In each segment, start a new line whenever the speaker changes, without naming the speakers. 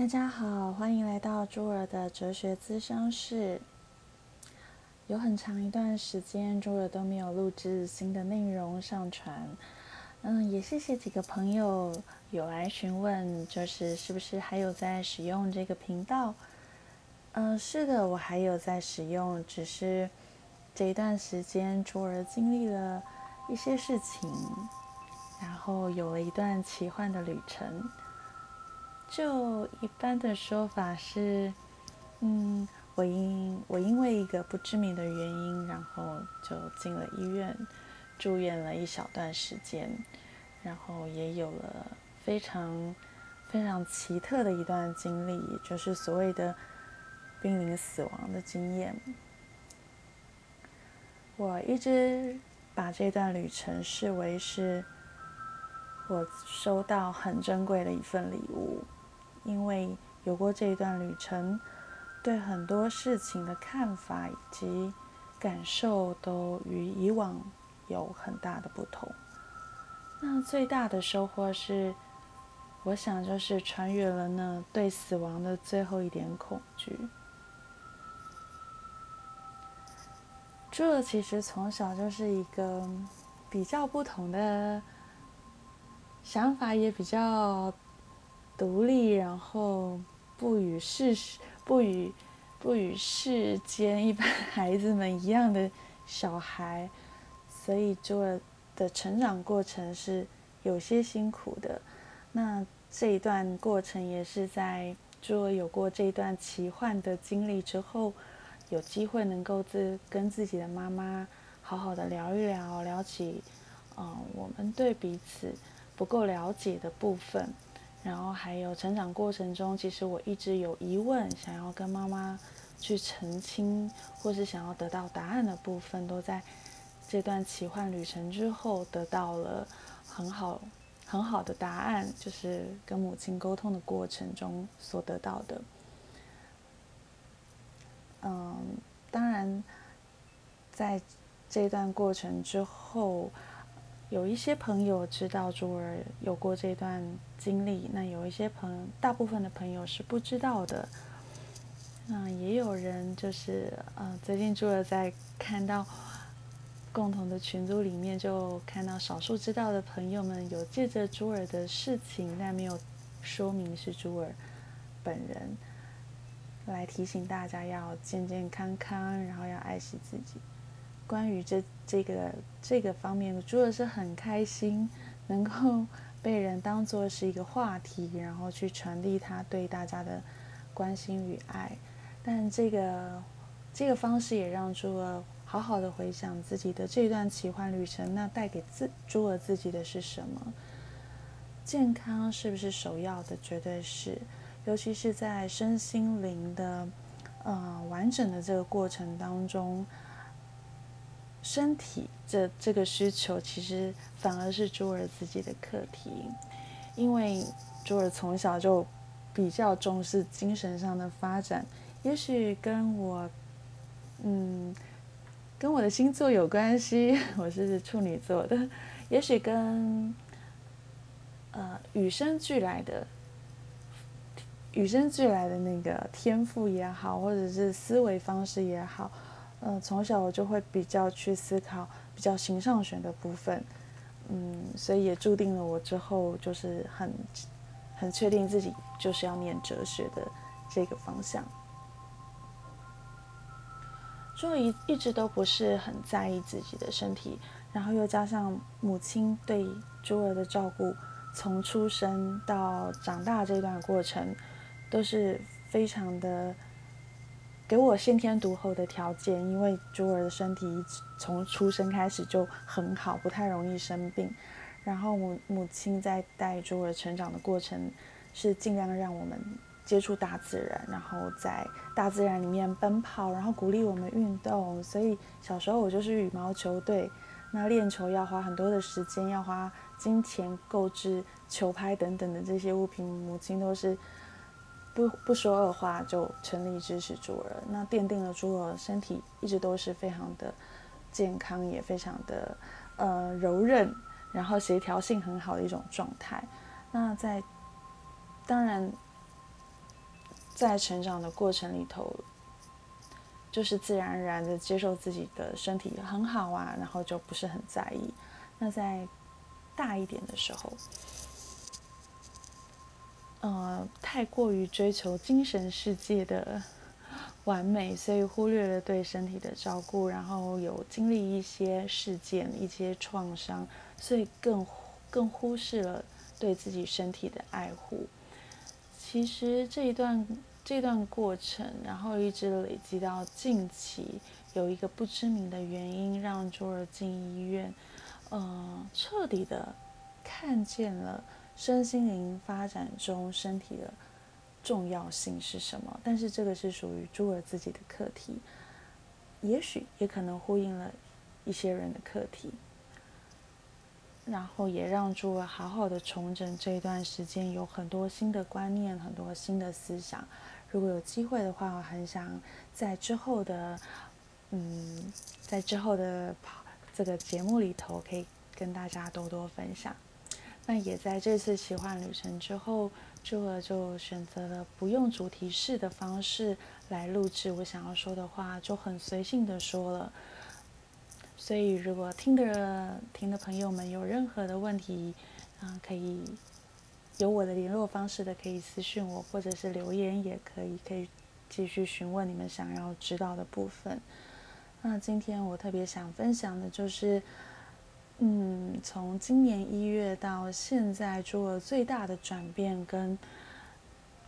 大家好，欢迎来到朱儿的哲学咨商室。有很长一段时间，朱儿都没有录制新的内容上传。嗯，也谢谢几个朋友有来询问，就是是不是还有在使用这个频道？嗯，是的，我还有在使用，只是这一段时间朱儿经历了一些事情，然后有了一段奇幻的旅程。就一般的说法是，嗯，我因我因为一个不知名的原因，然后就进了医院，住院了一小段时间，然后也有了非常非常奇特的一段经历，就是所谓的濒临死亡的经验。我一直把这段旅程视为是我收到很珍贵的一份礼物。因为有过这一段旅程，对很多事情的看法以及感受都与以往有很大的不同。那最大的收获是，我想就是穿越了那对死亡的最后一点恐惧。朱尔其实从小就是一个比较不同的想法，也比较。独立，然后不与世不与不与世间一般 孩子们一样的小孩，所以朱尔的成长过程是有些辛苦的。那这一段过程也是在做有过这一段奇幻的经历之后，有机会能够自跟自己的妈妈好好的聊一聊，聊起嗯我们对彼此不够了解的部分。然后还有成长过程中，其实我一直有疑问，想要跟妈妈去澄清，或是想要得到答案的部分，都在这段奇幻旅程之后得到了很好很好的答案，就是跟母亲沟通的过程中所得到的。嗯，当然，在这段过程之后。有一些朋友知道朱儿有过这段经历，那有一些朋，大部分的朋友是不知道的。那也有人就是，呃，最近朱儿在看到共同的群组里面，就看到少数知道的朋友们有借着朱儿的事情，但没有说明是朱儿本人，来提醒大家要健健康康，然后要爱惜自己。关于这这个这个方面，朱尔是很开心能够 被人当做是一个话题，然后去传递他对大家的关心与爱。但这个这个方式也让朱儿好好的回想自己的这段奇幻旅程。那带给自朱儿自己的是什么？健康是不是首要的？绝对是，尤其是在身心灵的呃完整的这个过程当中。身体这这个需求，其实反而是朱尔自己的课题，因为朱尔从小就比较重视精神上的发展，也许跟我，嗯，跟我的星座有关系，我是处女座的，也许跟呃与生俱来的与生俱来的那个天赋也好，或者是思维方式也好。嗯，从小我就会比较去思考比较形上学的部分，嗯，所以也注定了我之后就是很很确定自己就是要念哲学的这个方向。所以一直都不是很在意自己的身体，然后又加上母亲对朱儿的照顾，从出生到长大这段过程都是非常的。给我先天独厚的条件，因为朱儿的身体从出生开始就很好，不太容易生病。然后母母亲在带朱儿成长的过程，是尽量让我们接触大自然，然后在大自然里面奔跑，然后鼓励我们运动。所以小时候我就是羽毛球队，那练球要花很多的时间，要花金钱购置球拍等等的这些物品，母亲都是。不不说二话就全力支持朱儿，那奠定了朱儿身体一直都是非常的健康，也非常的呃柔韧，然后协调性很好的一种状态。那在当然在成长的过程里头，就是自然而然的接受自己的身体很好啊，然后就不是很在意。那在大一点的时候，呃，太过于追求精神世界的完美，所以忽略了对身体的照顾，然后有经历一些事件、一些创伤，所以更更忽视了对自己身体的爱护。其实这一段这段过程，然后一直累积到近期，有一个不知名的原因，让卓尔进医院，呃，彻底的看见了。身心灵发展中，身体的重要性是什么？但是这个是属于朱儿自己的课题，也许也可能呼应了一些人的课题，然后也让朱儿好好的重整这一段时间，有很多新的观念，很多新的思想。如果有机会的话，我很想在之后的，嗯，在之后的这个节目里头，可以跟大家多多分享。那也在这次奇幻旅程之后，朱儿就选择了不用主题式的方式来录制我想要说的话，就很随性的说了。所以如果听的听的朋友们有任何的问题，啊，可以有我的联络方式的，可以私信我，或者是留言也可以，可以继续询问你们想要知道的部分。那今天我特别想分享的就是。嗯，从今年一月到现在，做了最大的转变跟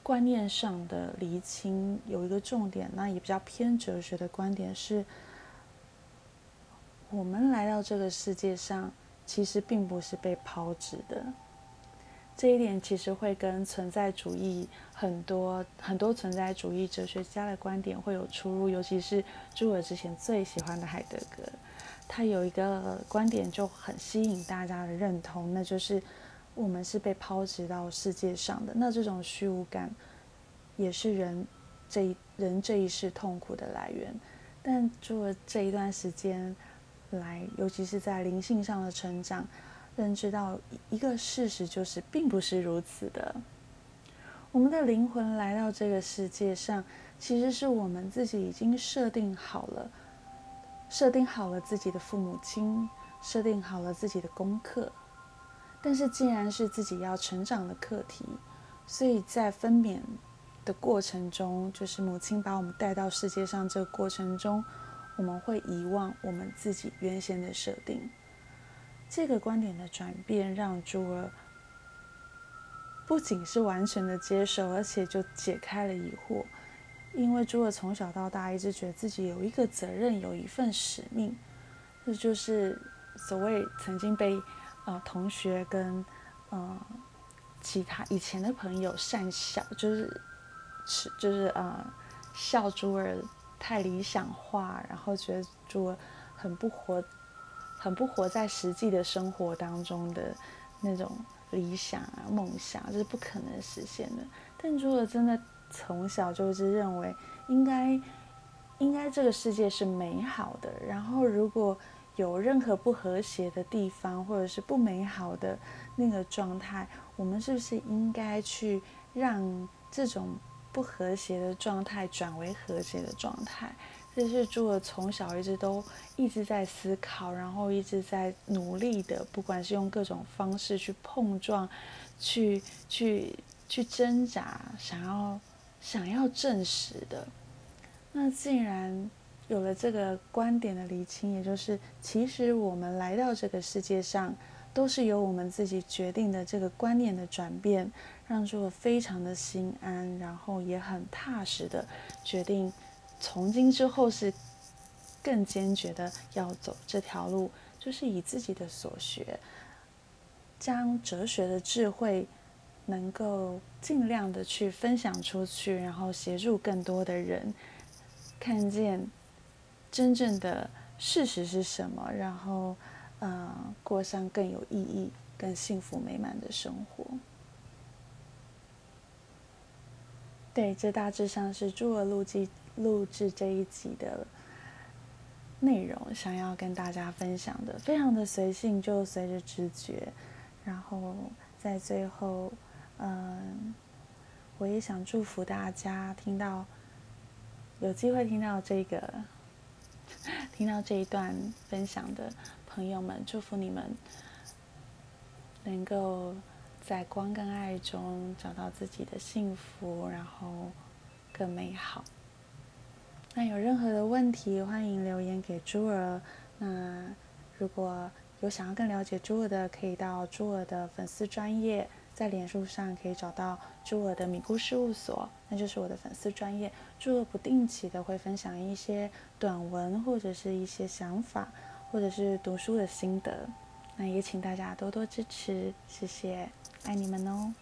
观念上的厘清，有一个重点，那也比较偏哲学的观点是：我们来到这个世界上，其实并不是被抛掷的。这一点其实会跟存在主义很多很多存在主义哲学家的观点会有出入，尤其是朱尔之前最喜欢的海德格。他有一个观点就很吸引大家的认同，那就是我们是被抛掷到世界上的。那这种虚无感也是人这一人这一世痛苦的来源。但做了这一段时间来，尤其是在灵性上的成长，认知到一个事实就是，并不是如此的。我们的灵魂来到这个世界上，其实是我们自己已经设定好了。设定好了自己的父母亲，设定好了自己的功课，但是既然是自己要成长的课题，所以在分娩的过程中，就是母亲把我们带到世界上这个过程中，我们会遗忘我们自己原先的设定。这个观点的转变，让朱儿不仅是完全的接受，而且就解开了疑惑。因为朱尔从小到大一直觉得自己有一个责任，有一份使命，这就是所谓曾经被呃同学跟呃其他以前的朋友善笑，就是是就是呃笑朱尔太理想化，然后觉得朱尔很不活，很不活在实际的生活当中的那种理想啊梦想，这是不可能实现的。但朱尔真的。从小就是认为应该，应该这个世界是美好的。然后如果有任何不和谐的地方，或者是不美好的那个状态，我们是不是应该去让这种不和谐的状态转为和谐的状态？这是朱尔从小一直都一直在思考，然后一直在努力的，不管是用各种方式去碰撞，去去去挣扎，想要。想要证实的，那既然有了这个观点的厘清，也就是其实我们来到这个世界上，都是由我们自己决定的。这个观念的转变，让朱我非常的心安，然后也很踏实的决定，从今之后是更坚决的要走这条路，就是以自己的所学，将哲学的智慧。能够尽量的去分享出去，然后协助更多的人看见真正的事实是什么，然后呃过上更有意义、更幸福美满的生活。对，这大致上是朱尔录记录制这一集的内容，想要跟大家分享的，非常的随性，就随着直觉，然后在最后。嗯，我也想祝福大家听到有机会听到这个，听到这一段分享的朋友们，祝福你们能够在光跟爱中找到自己的幸福，然后更美好。那有任何的问题，欢迎留言给朱儿。那如果有想要更了解朱儿的，可以到朱儿的粉丝专业，在脸书上可以找到朱尔的米姑事务所，那就是我的粉丝专业。朱尔不定期的会分享一些短文，或者是一些想法，或者是读书的心得。那也请大家多多支持，谢谢，爱你们哦。